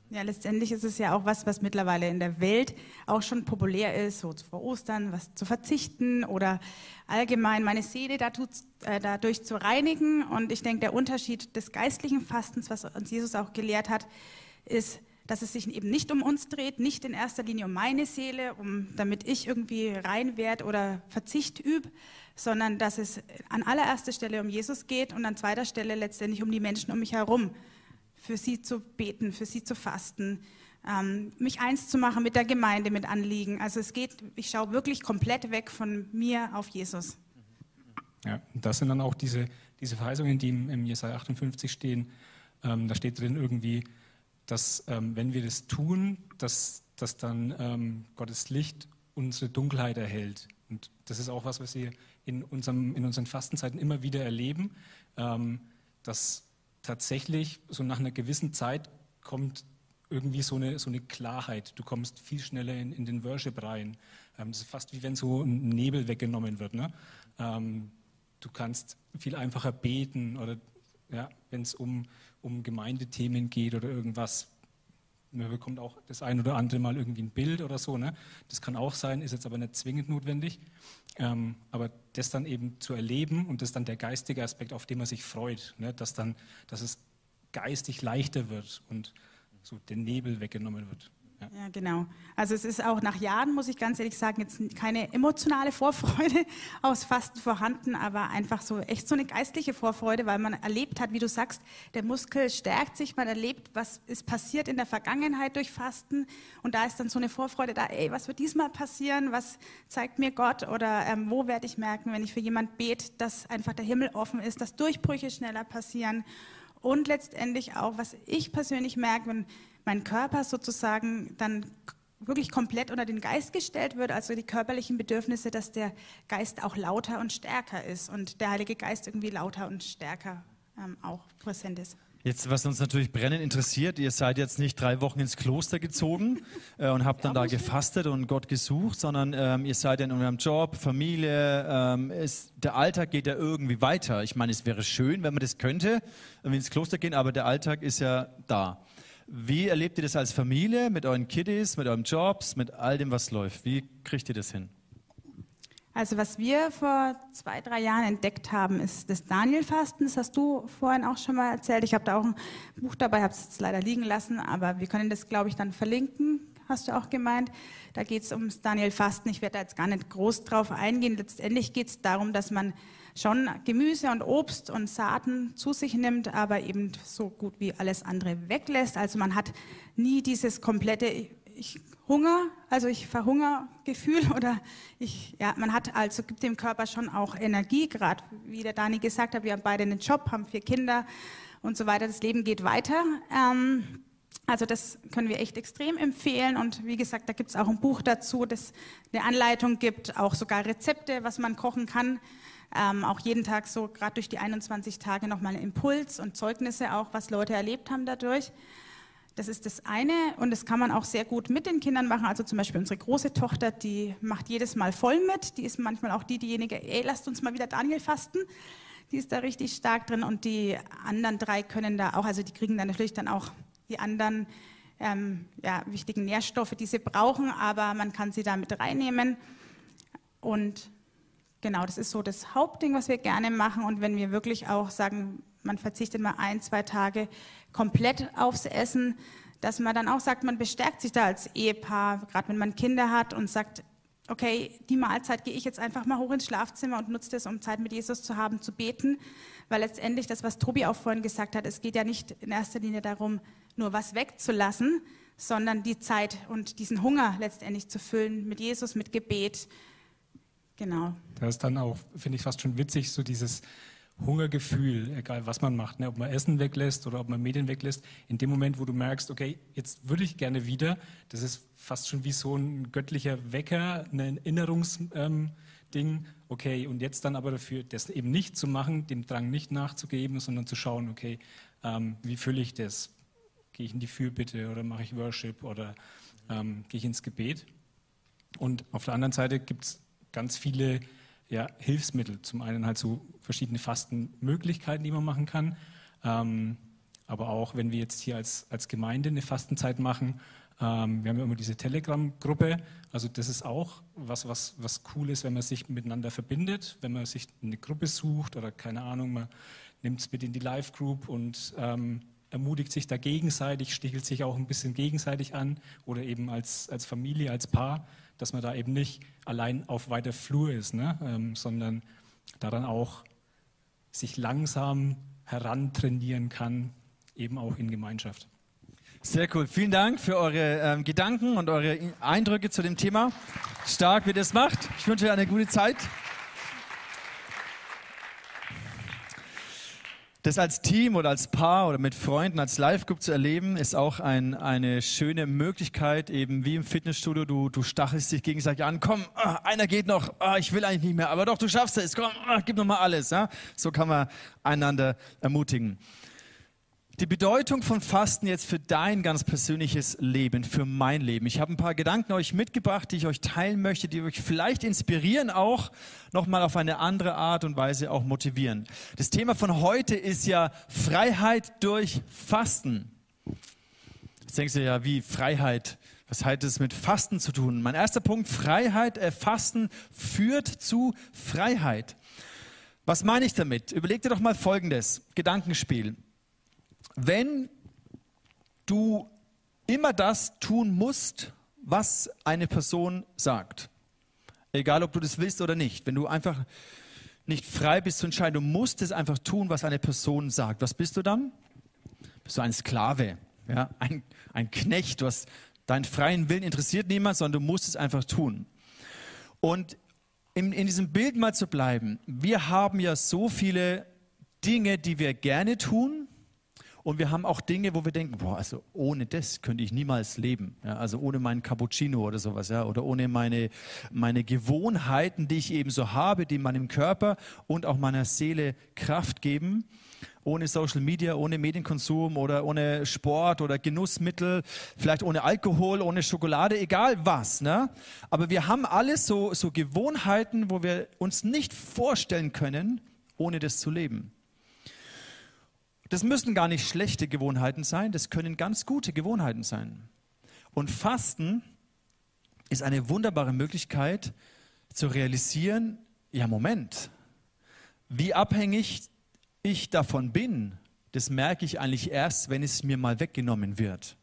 Speaker 3: Ja, letztendlich ist es ja auch was, was mittlerweile in der Welt auch schon populär ist, so vor Ostern was zu verzichten oder allgemein meine Seele äh, dadurch zu reinigen. Und ich denke, der Unterschied des geistlichen Fastens, was uns Jesus auch gelehrt hat, ist, dass es sich eben nicht um uns dreht, nicht in erster Linie um meine Seele, um, damit ich irgendwie rein werde oder Verzicht übe, sondern dass es an allererster Stelle um Jesus geht und an zweiter Stelle letztendlich um die Menschen um mich herum. für sie zu beten, für sie zu fasten, ähm, mich eins zu machen mit der Gemeinde, mit Anliegen. Also es geht, ich schaue wirklich komplett weg von mir auf Jesus.
Speaker 2: Ja, das sind dann auch diese, diese Verheißungen, die im, im Jesaja 58 stehen. Ähm, da steht drin irgendwie, dass ähm, wenn wir das tun, dass, dass dann ähm, Gottes Licht unsere Dunkelheit erhält. Und das ist auch was, was wir in, unserem, in unseren Fastenzeiten immer wieder erleben, ähm, dass tatsächlich so nach einer gewissen Zeit kommt irgendwie so eine, so eine Klarheit. Du kommst viel schneller in, in den Worship rein. Ähm, das ist fast wie wenn so ein Nebel weggenommen wird. Ne? Ähm, du kannst viel einfacher beten oder ja, wenn es um, um Gemeindethemen geht oder irgendwas. Man bekommt auch das ein oder andere Mal irgendwie ein Bild oder so. Ne? Das kann auch sein, ist jetzt aber nicht zwingend notwendig. Ähm, aber das dann eben zu erleben und das dann der geistige Aspekt, auf den man sich freut, ne? dass, dann, dass es geistig leichter wird und so der Nebel weggenommen wird.
Speaker 3: Ja. genau. Also es ist auch nach Jahren, muss ich ganz ehrlich sagen, jetzt keine emotionale Vorfreude aus Fasten vorhanden, aber einfach so echt so eine geistliche Vorfreude, weil man erlebt hat, wie du sagst, der Muskel stärkt sich, man erlebt, was ist passiert in der Vergangenheit durch Fasten und da ist dann so eine Vorfreude da, ey, was wird diesmal passieren, was zeigt mir Gott oder ähm, wo werde ich merken, wenn ich für jemand bete, dass einfach der Himmel offen ist, dass Durchbrüche schneller passieren und letztendlich auch, was ich persönlich merke, wenn mein Körper sozusagen dann wirklich komplett unter den Geist gestellt wird, also die körperlichen Bedürfnisse, dass der Geist auch lauter und stärker ist und der Heilige Geist irgendwie lauter und stärker ähm, auch präsent ist.
Speaker 1: Jetzt, was uns natürlich brennend interessiert, ihr seid jetzt nicht drei Wochen ins Kloster gezogen äh, und habt dann da gefastet und Gott gesucht, sondern ähm, ihr seid ja in eurem Job, Familie, ähm, ist, der Alltag geht ja irgendwie weiter. Ich meine, es wäre schön, wenn man das könnte, wenn wir ins Kloster gehen, aber der Alltag ist ja da. Wie erlebt ihr das als Familie mit euren Kiddies, mit euren Jobs, mit all dem, was läuft? Wie kriegt ihr das hin?
Speaker 3: Also was wir vor zwei, drei Jahren entdeckt haben, ist das Daniel-Fasten. Das hast du vorhin auch schon mal erzählt. Ich habe da auch ein Buch dabei, habe es jetzt leider liegen lassen, aber wir können das, glaube ich, dann verlinken, hast du auch gemeint. Da geht es ums Daniel-Fasten. Ich werde da jetzt gar nicht groß drauf eingehen. Letztendlich geht es darum, dass man schon Gemüse und Obst und Saaten zu sich nimmt, aber eben so gut wie alles andere weglässt. Also man hat nie dieses komplette ich Hunger, also ich Verhungergefühl oder ich, ja, man hat also gibt dem Körper schon auch Energie, gerade wie der Dani gesagt hat, wir haben beide einen Job, haben vier Kinder und so weiter. Das Leben geht weiter. Ähm, also das können wir echt extrem empfehlen und wie gesagt, da gibt es auch ein Buch dazu, das eine Anleitung gibt, auch sogar Rezepte, was man kochen kann. Ähm, auch jeden Tag so, gerade durch die 21 Tage nochmal einen Impuls und Zeugnisse auch, was Leute erlebt haben dadurch. Das ist das eine und das kann man auch sehr gut mit den Kindern machen. Also zum Beispiel unsere große Tochter, die macht jedes Mal voll mit. Die ist manchmal auch die, diejenige, ey, lasst uns mal wieder Daniel fasten. Die ist da richtig stark drin und die anderen drei können da auch, also die kriegen dann natürlich dann auch die anderen ähm, ja, wichtigen Nährstoffe, die sie brauchen, aber man kann sie da mit reinnehmen. Und Genau, das ist so das Hauptding, was wir gerne machen. Und wenn wir wirklich auch sagen, man verzichtet mal ein, zwei Tage komplett aufs Essen, dass man dann auch sagt, man bestärkt sich da als Ehepaar, gerade wenn man Kinder hat und sagt, okay, die Mahlzeit gehe ich jetzt einfach mal hoch ins Schlafzimmer und nutze das, um Zeit mit Jesus zu haben, zu beten. Weil letztendlich das, was Tobi auch vorhin gesagt hat, es geht ja nicht in erster Linie darum, nur was wegzulassen, sondern die Zeit und diesen Hunger letztendlich zu füllen mit Jesus, mit Gebet, Genau.
Speaker 2: Da ist dann auch, finde ich fast schon witzig, so dieses Hungergefühl, egal was man macht, ne, ob man Essen weglässt oder ob man Medien weglässt, in dem Moment, wo du merkst, okay, jetzt würde ich gerne wieder, das ist fast schon wie so ein göttlicher Wecker, ein Erinnerungsding, ähm, okay, und jetzt dann aber dafür, das eben nicht zu machen, dem Drang nicht nachzugeben, sondern zu schauen, okay, ähm, wie fülle ich das? Gehe ich in die Fürbitte oder mache ich Worship oder ähm, gehe ich ins Gebet? Und auf der anderen Seite gibt es ganz viele ja, Hilfsmittel. Zum einen halt so verschiedene Fastenmöglichkeiten, die man machen kann. Ähm, aber auch, wenn wir jetzt hier als, als Gemeinde eine Fastenzeit machen, ähm, wir haben ja immer diese Telegram-Gruppe. Also das ist auch was, was, was cool ist, wenn man sich miteinander verbindet, wenn man sich eine Gruppe sucht oder keine Ahnung, man nimmt es mit in die Live-Group und ähm, ermutigt sich da gegenseitig, stichelt sich auch ein bisschen gegenseitig an oder eben als, als Familie, als Paar dass man da eben nicht allein auf weiter Flur ist, ne? ähm, sondern da dann auch sich langsam herantrainieren kann eben auch in Gemeinschaft.
Speaker 1: Sehr cool. Vielen Dank für eure ähm, Gedanken und eure Eindrücke zu dem Thema. Stark, wie ihr das macht. Ich wünsche euch eine gute Zeit. Das als Team oder als Paar oder mit Freunden, als Live-Group zu erleben, ist auch ein, eine schöne Möglichkeit, eben wie im Fitnessstudio, du, du stachelst dich gegenseitig an, komm, ah, einer geht noch, ah, ich will eigentlich nicht mehr, aber doch, du schaffst es, komm, ah, gib noch mal alles. Ja? So kann man einander ermutigen. Die Bedeutung von Fasten jetzt für dein ganz persönliches Leben, für mein Leben. Ich habe ein paar Gedanken euch mitgebracht, die ich euch teilen möchte, die euch vielleicht inspirieren, auch nochmal auf eine andere Art und Weise auch motivieren. Das Thema von heute ist ja Freiheit durch Fasten. Jetzt denkst du ja, wie Freiheit? Was hat es mit Fasten zu tun? Mein erster Punkt, Freiheit, äh, Fasten führt zu Freiheit. Was meine ich damit? Überleg dir doch mal Folgendes, Gedankenspiel wenn du immer das tun musst, was eine Person sagt, egal ob du das willst oder nicht, wenn du einfach nicht frei bist zu entscheiden, du musst es einfach tun, was eine Person sagt, was bist du dann? Bist du ein Sklave, ja? ein, ein Knecht, du hast deinen freien Willen interessiert niemand, sondern du musst es einfach tun. Und in, in diesem Bild mal zu bleiben, wir haben ja so viele Dinge, die wir gerne tun, und wir haben auch Dinge, wo wir denken, boah, also ohne das könnte ich niemals leben. Ja, also ohne meinen Cappuccino oder sowas, ja, oder ohne meine, meine Gewohnheiten, die ich eben so habe, die meinem Körper und auch meiner Seele Kraft geben. Ohne Social Media, ohne Medienkonsum oder ohne Sport oder Genussmittel, vielleicht ohne Alkohol, ohne Schokolade, egal was. Ne? Aber wir haben alles so, so Gewohnheiten, wo wir uns nicht vorstellen können, ohne das zu leben. Das müssen gar nicht schlechte Gewohnheiten sein, das können ganz gute Gewohnheiten sein. Und Fasten ist eine wunderbare Möglichkeit zu realisieren, ja Moment, wie abhängig ich davon bin, das merke ich eigentlich erst, wenn es mir mal weggenommen wird.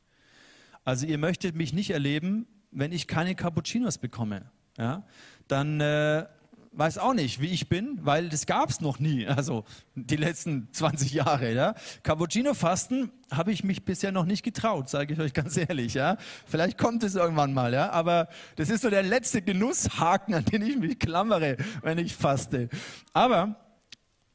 Speaker 1: Also ihr möchtet mich nicht erleben, wenn ich keine Cappuccinos bekomme. Ja? Dann äh, weiß auch nicht, wie ich bin, weil das gab es noch nie, also die letzten 20 Jahre. Ja? Cappuccino-Fasten habe ich mich bisher noch nicht getraut, sage ich euch ganz ehrlich. Ja? Vielleicht kommt es irgendwann mal, ja? aber das ist so der letzte Genusshaken, an den ich mich klammere, wenn ich faste. Aber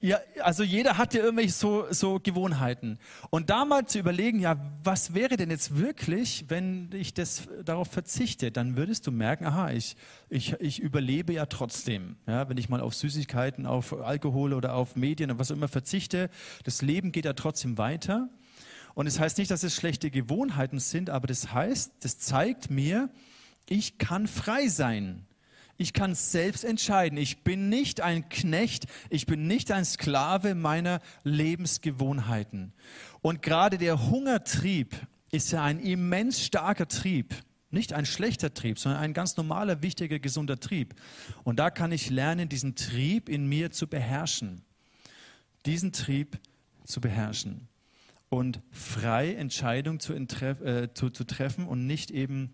Speaker 1: ja, also jeder hat ja irgendwelche so, so Gewohnheiten. Und da mal zu überlegen, ja, was wäre denn jetzt wirklich, wenn ich das darauf verzichte? Dann würdest du merken, aha, ich, ich, ich überlebe ja trotzdem. Ja, wenn ich mal auf Süßigkeiten, auf Alkohol oder auf Medien und was auch immer verzichte, das Leben geht ja trotzdem weiter. Und es das heißt nicht, dass es schlechte Gewohnheiten sind, aber das heißt, das zeigt mir, ich kann frei sein. Ich kann selbst entscheiden. Ich bin nicht ein Knecht, ich bin nicht ein Sklave meiner Lebensgewohnheiten. Und gerade der Hungertrieb ist ja ein immens starker Trieb. Nicht ein schlechter Trieb, sondern ein ganz normaler, wichtiger, gesunder Trieb. Und da kann ich lernen, diesen Trieb in mir zu beherrschen. Diesen Trieb zu beherrschen. Und frei Entscheidungen zu, äh, zu, zu treffen und nicht eben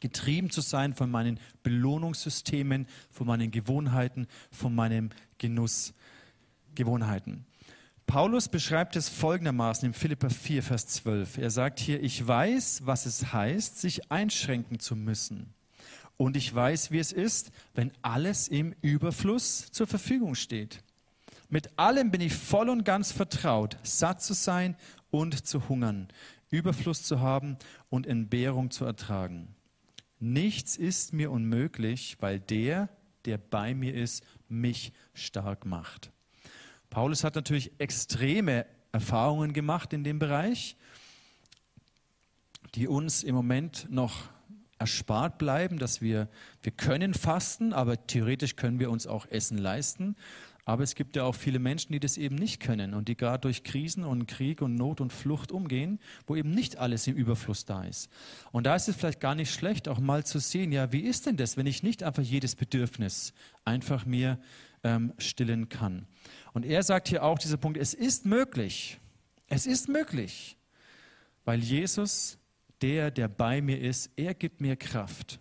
Speaker 1: getrieben zu sein von meinen Belohnungssystemen, von meinen Gewohnheiten, von meinen Genussgewohnheiten. Paulus beschreibt es folgendermaßen in Philippa 4, Vers 12. Er sagt hier, ich weiß, was es heißt, sich einschränken zu müssen. Und ich weiß, wie es ist, wenn alles im Überfluss zur Verfügung steht. Mit allem bin ich voll und ganz vertraut, satt zu sein und zu hungern, Überfluss zu haben und Entbehrung zu ertragen. Nichts ist mir unmöglich, weil der, der bei mir ist, mich stark macht. Paulus hat natürlich extreme Erfahrungen gemacht in dem Bereich, die uns im Moment noch erspart bleiben, dass wir, wir können fasten, aber theoretisch können wir uns auch Essen leisten. Aber es gibt ja auch viele Menschen, die das eben nicht können und die gerade durch Krisen und Krieg und Not und Flucht umgehen, wo eben nicht alles im Überfluss da ist. Und da ist es vielleicht gar nicht schlecht, auch mal zu sehen, ja, wie ist denn das, wenn ich nicht einfach jedes Bedürfnis einfach mir ähm, stillen kann. Und er sagt hier auch dieser Punkt, es ist möglich, es ist möglich, weil Jesus, der, der bei mir ist, er gibt mir Kraft.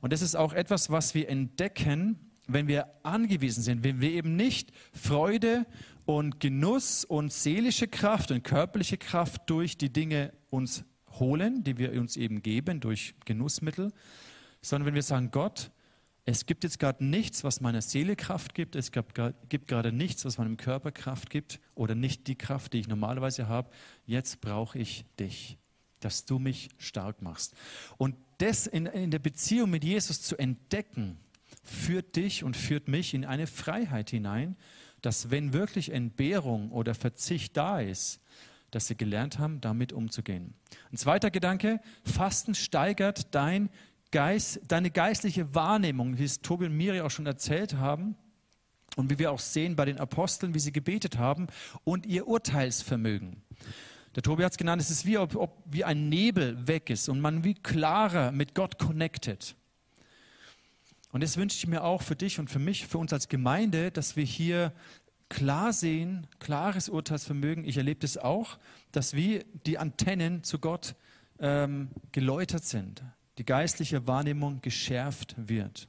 Speaker 1: Und das ist auch etwas, was wir entdecken, wenn wir angewiesen sind, wenn wir eben nicht Freude und Genuss und seelische Kraft und körperliche Kraft durch die Dinge uns holen, die wir uns eben geben durch Genussmittel, sondern wenn wir sagen, Gott, es gibt jetzt gerade nichts, was meiner Seele Kraft gibt, es gibt gerade nichts, was meinem Körper Kraft gibt oder nicht die Kraft, die ich normalerweise habe, jetzt brauche ich dich, dass du mich stark machst. Und das in, in der Beziehung mit Jesus zu entdecken, führt dich und führt mich in eine Freiheit hinein, dass wenn wirklich Entbehrung oder Verzicht da ist, dass sie gelernt haben, damit umzugehen. Ein zweiter Gedanke, Fasten steigert dein Geist, deine geistliche Wahrnehmung, wie es Tobi und Miri auch schon erzählt haben und wie wir auch sehen bei den Aposteln, wie sie gebetet haben und ihr Urteilsvermögen. Der Tobi hat es genannt, es ist wie, ob, ob wie ein Nebel weg ist und man wie klarer mit Gott connected. Und das wünsche ich mir auch für dich und für mich, für uns als Gemeinde, dass wir hier klar sehen, klares Urteilsvermögen. Ich erlebe das auch, dass wie die Antennen zu Gott ähm, geläutert sind, die geistliche Wahrnehmung geschärft wird.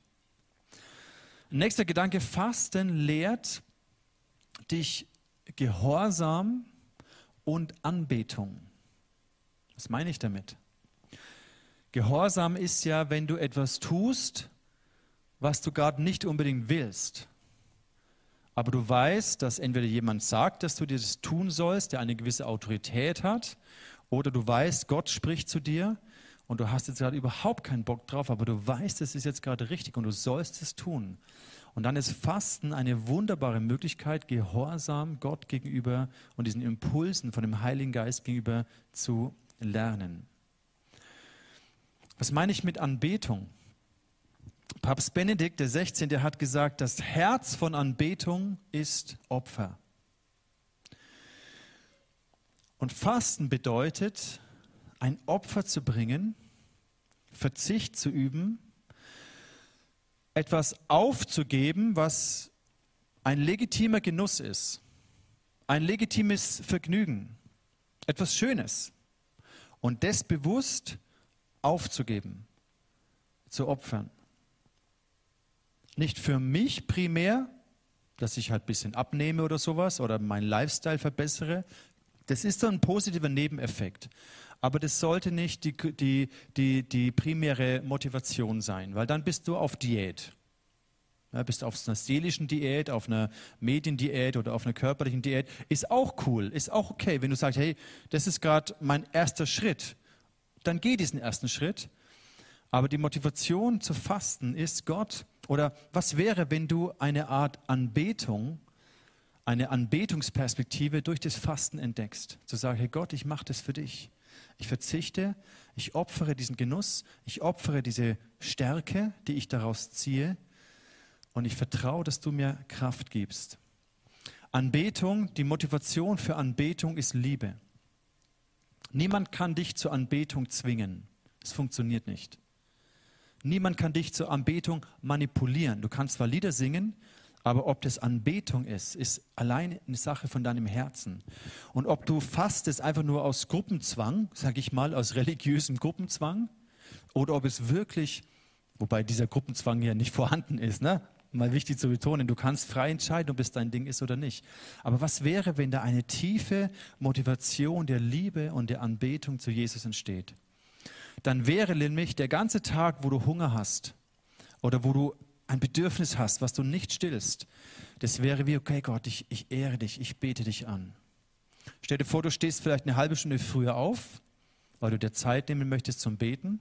Speaker 1: Nächster Gedanke, Fasten lehrt dich Gehorsam und Anbetung. Was meine ich damit? Gehorsam ist ja, wenn du etwas tust, was du gerade nicht unbedingt willst. Aber du weißt, dass entweder jemand sagt, dass du dir das tun sollst, der eine gewisse Autorität hat, oder du weißt, Gott spricht zu dir und du hast jetzt gerade überhaupt keinen Bock drauf, aber du weißt, es ist jetzt gerade richtig und du sollst es tun. Und dann ist Fasten eine wunderbare Möglichkeit, Gehorsam Gott gegenüber und diesen Impulsen von dem Heiligen Geist gegenüber zu lernen. Was meine ich mit Anbetung? Papst Benedikt. Der hat gesagt, das Herz von Anbetung ist Opfer. Und Fasten bedeutet, ein Opfer zu bringen, Verzicht zu üben, etwas aufzugeben, was ein legitimer Genuss ist, ein legitimes Vergnügen, etwas Schönes. Und das bewusst aufzugeben, zu opfern. Nicht für mich primär, dass ich halt ein bisschen abnehme oder sowas oder meinen Lifestyle verbessere. Das ist so ein positiver Nebeneffekt. Aber das sollte nicht die, die, die, die primäre Motivation sein, weil dann bist du auf Diät. Ja, bist auf einer seelischen Diät, auf einer Mediendiät oder auf einer körperlichen Diät. Ist auch cool, ist auch okay, wenn du sagst, hey, das ist gerade mein erster Schritt. Dann geh diesen ersten Schritt. Aber die Motivation zu fasten ist Gott, oder was wäre, wenn du eine Art Anbetung, eine Anbetungsperspektive durch das Fasten entdeckst? Zu sagen, hey Gott, ich mache das für dich. Ich verzichte, ich opfere diesen Genuss, ich opfere diese Stärke, die ich daraus ziehe und ich vertraue, dass du mir Kraft gibst. Anbetung, die Motivation für Anbetung ist Liebe. Niemand kann dich zur Anbetung zwingen. Es funktioniert nicht. Niemand kann dich zur Anbetung manipulieren. Du kannst zwar Lieder singen, aber ob das Anbetung ist, ist allein eine Sache von deinem Herzen. Und ob du fastest einfach nur aus Gruppenzwang, sage ich mal, aus religiösem Gruppenzwang, oder ob es wirklich, wobei dieser Gruppenzwang ja nicht vorhanden ist, ne? mal wichtig zu betonen, du kannst frei entscheiden, ob es dein Ding ist oder nicht. Aber was wäre, wenn da eine tiefe Motivation der Liebe und der Anbetung zu Jesus entsteht? Dann wäre nämlich der ganze Tag, wo du Hunger hast oder wo du ein Bedürfnis hast, was du nicht stillst, das wäre wie, okay Gott, ich, ich ehre dich, ich bete dich an. Stell dir vor, du stehst vielleicht eine halbe Stunde früher auf, weil du dir Zeit nehmen möchtest zum Beten.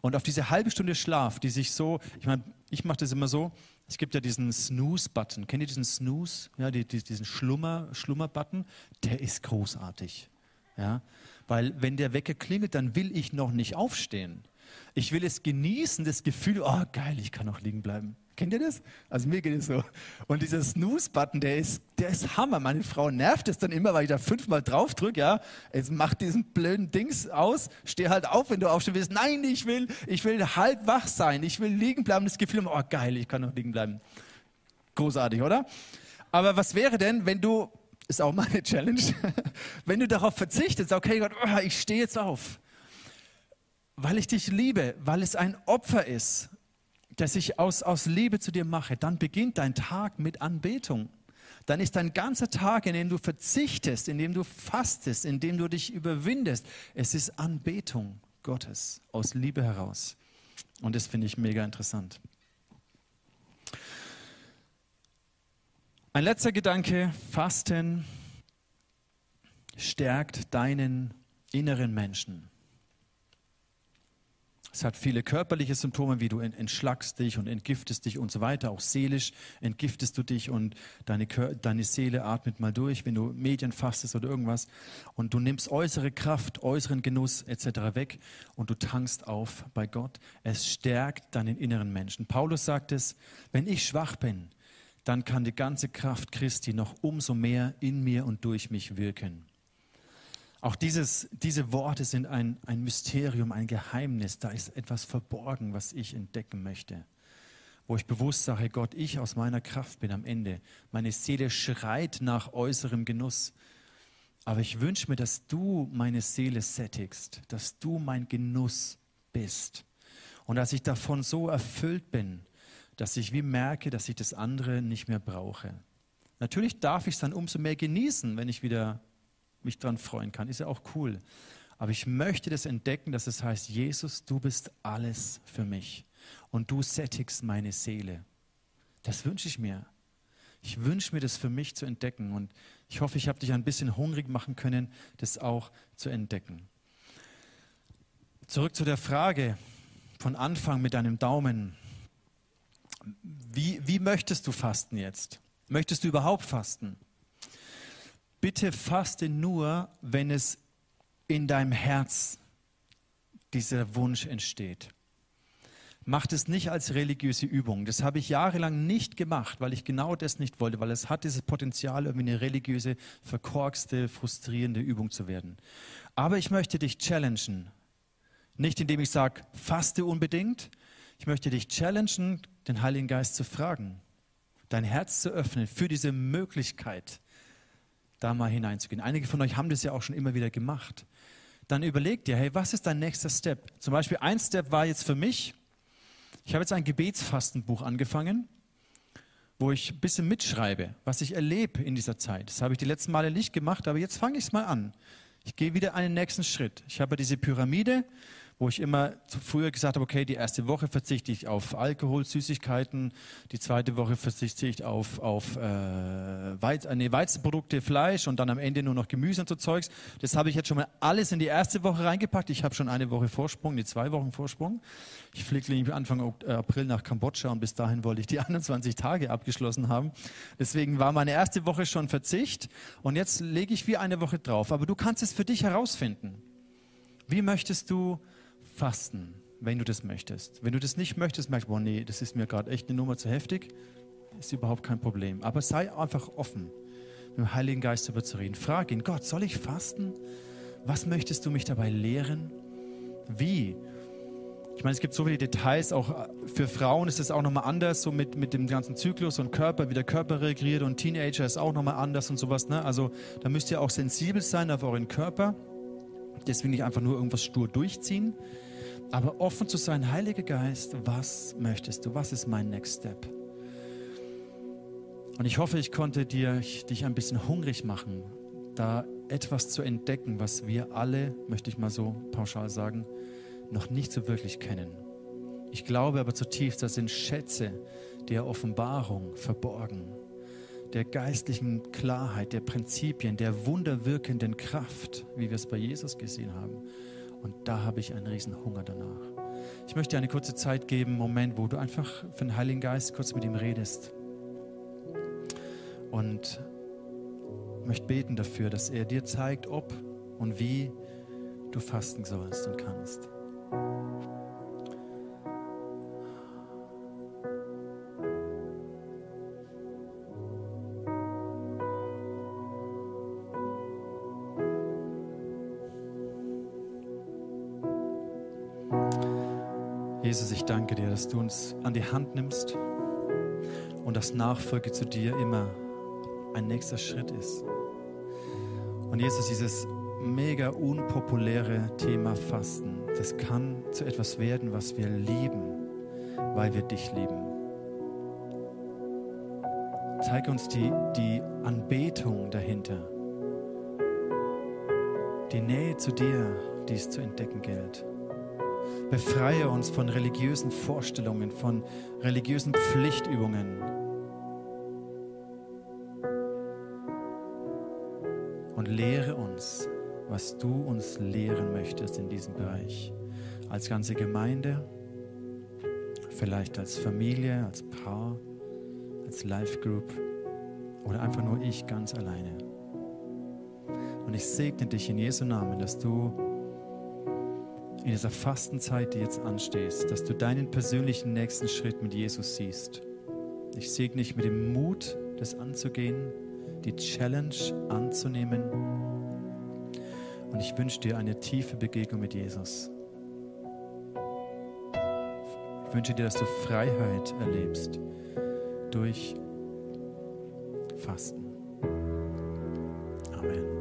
Speaker 1: Und auf diese halbe Stunde Schlaf, die sich so, ich meine, ich mache das immer so, es gibt ja diesen Snooze-Button. Kennt ihr diesen Snooze? Ja, die, die, diesen Schlummer, Schlummer-Button? Der ist großartig. Ja, weil wenn der Wecker klingelt, dann will ich noch nicht aufstehen. Ich will es genießen, das Gefühl, oh geil, ich kann noch liegen bleiben. Kennt ihr das? Also mir geht es so. Und dieser Snooze-Button, der ist, der ist Hammer. Meine Frau nervt es dann immer, weil ich da fünfmal drauf drücke. Ja, jetzt mach diesen blöden Dings aus. Steh halt auf, wenn du aufstehen willst. Nein, ich will, ich will halb wach sein. Ich will liegen bleiben. Das Gefühl, oh geil, ich kann noch liegen bleiben. Großartig, oder? Aber was wäre denn, wenn du ist auch meine Challenge. Wenn du darauf verzichtest, okay Gott, oh, ich stehe jetzt auf, weil ich dich liebe, weil es ein Opfer ist, das ich aus, aus Liebe zu dir mache, dann beginnt dein Tag mit Anbetung. dann ist dein ganzer Tag, in dem du verzichtest, in dem du fastest, in dem du dich überwindest, es ist Anbetung Gottes aus Liebe heraus. Und das finde ich mega interessant. Ein letzter Gedanke, Fasten stärkt deinen inneren Menschen. Es hat viele körperliche Symptome, wie du entschlackst dich und entgiftest dich und so weiter. Auch seelisch entgiftest du dich und deine, deine Seele atmet mal durch, wenn du Medien fastest oder irgendwas. Und du nimmst äußere Kraft, äußeren Genuss etc. weg und du tankst auf bei Gott. Es stärkt deinen inneren Menschen. Paulus sagt es, wenn ich schwach bin, dann kann die ganze Kraft Christi noch umso mehr in mir und durch mich wirken. Auch dieses, diese Worte sind ein, ein Mysterium, ein Geheimnis. Da ist etwas verborgen, was ich entdecken möchte. Wo ich bewusst sage, Gott, ich aus meiner Kraft bin am Ende. Meine Seele schreit nach äußerem Genuss. Aber ich wünsche mir, dass du meine Seele sättigst, dass du mein Genuss bist. Und dass ich davon so erfüllt bin, dass ich wie merke, dass ich das andere nicht mehr brauche. Natürlich darf ich es dann umso mehr genießen, wenn ich wieder mich daran freuen kann. Ist ja auch cool. Aber ich möchte das entdecken, dass es heißt, Jesus, du bist alles für mich und du sättigst meine Seele. Das wünsche ich mir. Ich wünsche mir das für mich zu entdecken und ich hoffe, ich habe dich ein bisschen hungrig machen können, das auch zu entdecken. Zurück zu der Frage von Anfang mit deinem Daumen. Wie, wie möchtest du fasten jetzt? Möchtest du überhaupt fasten? Bitte faste nur, wenn es in deinem Herz dieser Wunsch entsteht. Macht es nicht als religiöse Übung. Das habe ich jahrelang nicht gemacht, weil ich genau das nicht wollte, weil es hat dieses Potenzial, irgendwie eine religiöse, verkorkste, frustrierende Übung zu werden. Aber ich möchte dich challengen. Nicht indem ich sage, faste unbedingt. Ich möchte dich challengen, den Heiligen Geist zu fragen, dein Herz zu öffnen für diese Möglichkeit, da mal hineinzugehen. Einige von euch haben das ja auch schon immer wieder gemacht. Dann überlegt dir, hey, was ist dein nächster Step? Zum Beispiel ein Step war jetzt für mich, ich habe jetzt ein Gebetsfastenbuch angefangen, wo ich ein bisschen mitschreibe, was ich erlebe in dieser Zeit. Das habe ich die letzten Male nicht gemacht, aber jetzt fange ich es mal an. Ich gehe wieder einen nächsten Schritt. Ich habe diese Pyramide wo ich immer früher gesagt habe, okay, die erste Woche verzichte ich auf Alkohol, Süßigkeiten, die zweite Woche verzichte ich auf, auf äh, Weiz, äh, nee, Weizenprodukte, Fleisch und dann am Ende nur noch Gemüse und so Zeugs. Das habe ich jetzt schon mal alles in die erste Woche reingepackt. Ich habe schon eine Woche Vorsprung, die zwei Wochen Vorsprung. Ich fliege nämlich Anfang äh, April nach Kambodscha und bis dahin wollte ich die 21 Tage abgeschlossen haben. Deswegen war meine erste Woche schon Verzicht und jetzt lege ich wie eine Woche drauf. Aber du kannst es für dich herausfinden. Wie möchtest du fasten, wenn du das möchtest. Wenn du das nicht möchtest, merkst du, boah, nee, das ist mir gerade echt eine Nummer zu heftig, ist überhaupt kein Problem. Aber sei einfach offen, mit dem Heiligen Geist darüber zu reden. Frag ihn, Gott, soll ich fasten? Was möchtest du mich dabei lehren? Wie? Ich meine, es gibt so viele Details, auch für Frauen ist es auch nochmal anders, so mit, mit dem ganzen Zyklus und Körper, wie der Körper reagiert und Teenager ist auch nochmal anders und sowas. Ne? Also da müsst ihr auch sensibel sein auf euren Körper. Deswegen nicht einfach nur irgendwas stur durchziehen, aber offen zu sein, Heiliger Geist, was möchtest du? Was ist mein Next Step? Und ich hoffe, ich konnte dir, dich ein bisschen hungrig machen, da etwas zu entdecken, was wir alle, möchte ich mal so pauschal sagen, noch nicht so wirklich kennen. Ich glaube aber zutiefst, das sind Schätze der Offenbarung verborgen, der geistlichen Klarheit, der Prinzipien, der wunderwirkenden Kraft, wie wir es bei Jesus gesehen haben. Und da habe ich einen riesen Hunger danach. Ich möchte dir eine kurze Zeit geben, Moment, wo du einfach für den Heiligen Geist kurz mit ihm redest. Und möchte beten dafür, dass er dir zeigt, ob und wie du fasten sollst und kannst. Jesus, ich danke dir, dass du uns an die Hand nimmst und dass Nachfolge zu dir immer ein nächster Schritt ist. Und Jesus, dieses mega unpopuläre Thema Fasten, das kann zu etwas werden, was wir lieben, weil wir dich lieben. Zeig uns die, die Anbetung dahinter. Die Nähe zu dir, die es zu entdecken gilt. Befreie uns von religiösen Vorstellungen, von religiösen Pflichtübungen. Und lehre uns, was du uns lehren möchtest in diesem Bereich. Als ganze Gemeinde, vielleicht als Familie, als Paar, als Life Group oder einfach nur ich ganz alleine. Und ich segne dich in Jesu Namen, dass du in dieser Fastenzeit, die jetzt anstehst, dass du deinen persönlichen nächsten Schritt mit Jesus siehst. Ich segne dich mit dem Mut, das anzugehen, die Challenge anzunehmen. Und ich wünsche dir eine tiefe Begegnung mit Jesus. Ich wünsche dir, dass du Freiheit erlebst durch Fasten. Amen.